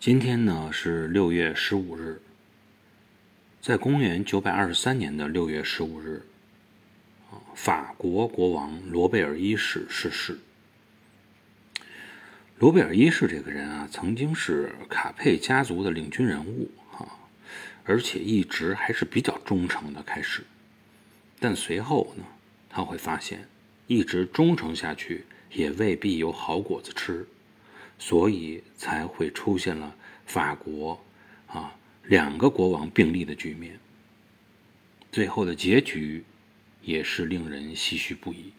今天呢是六月十五日，在公元九百二十三年的六月十五日，法国国王罗贝尔一世逝世。罗贝尔一世这个人啊，曾经是卡佩家族的领军人物啊，而且一直还是比较忠诚的。开始，但随后呢，他会发现，一直忠诚下去也未必有好果子吃。所以才会出现了法国啊两个国王并立的局面。最后的结局也是令人唏嘘不已。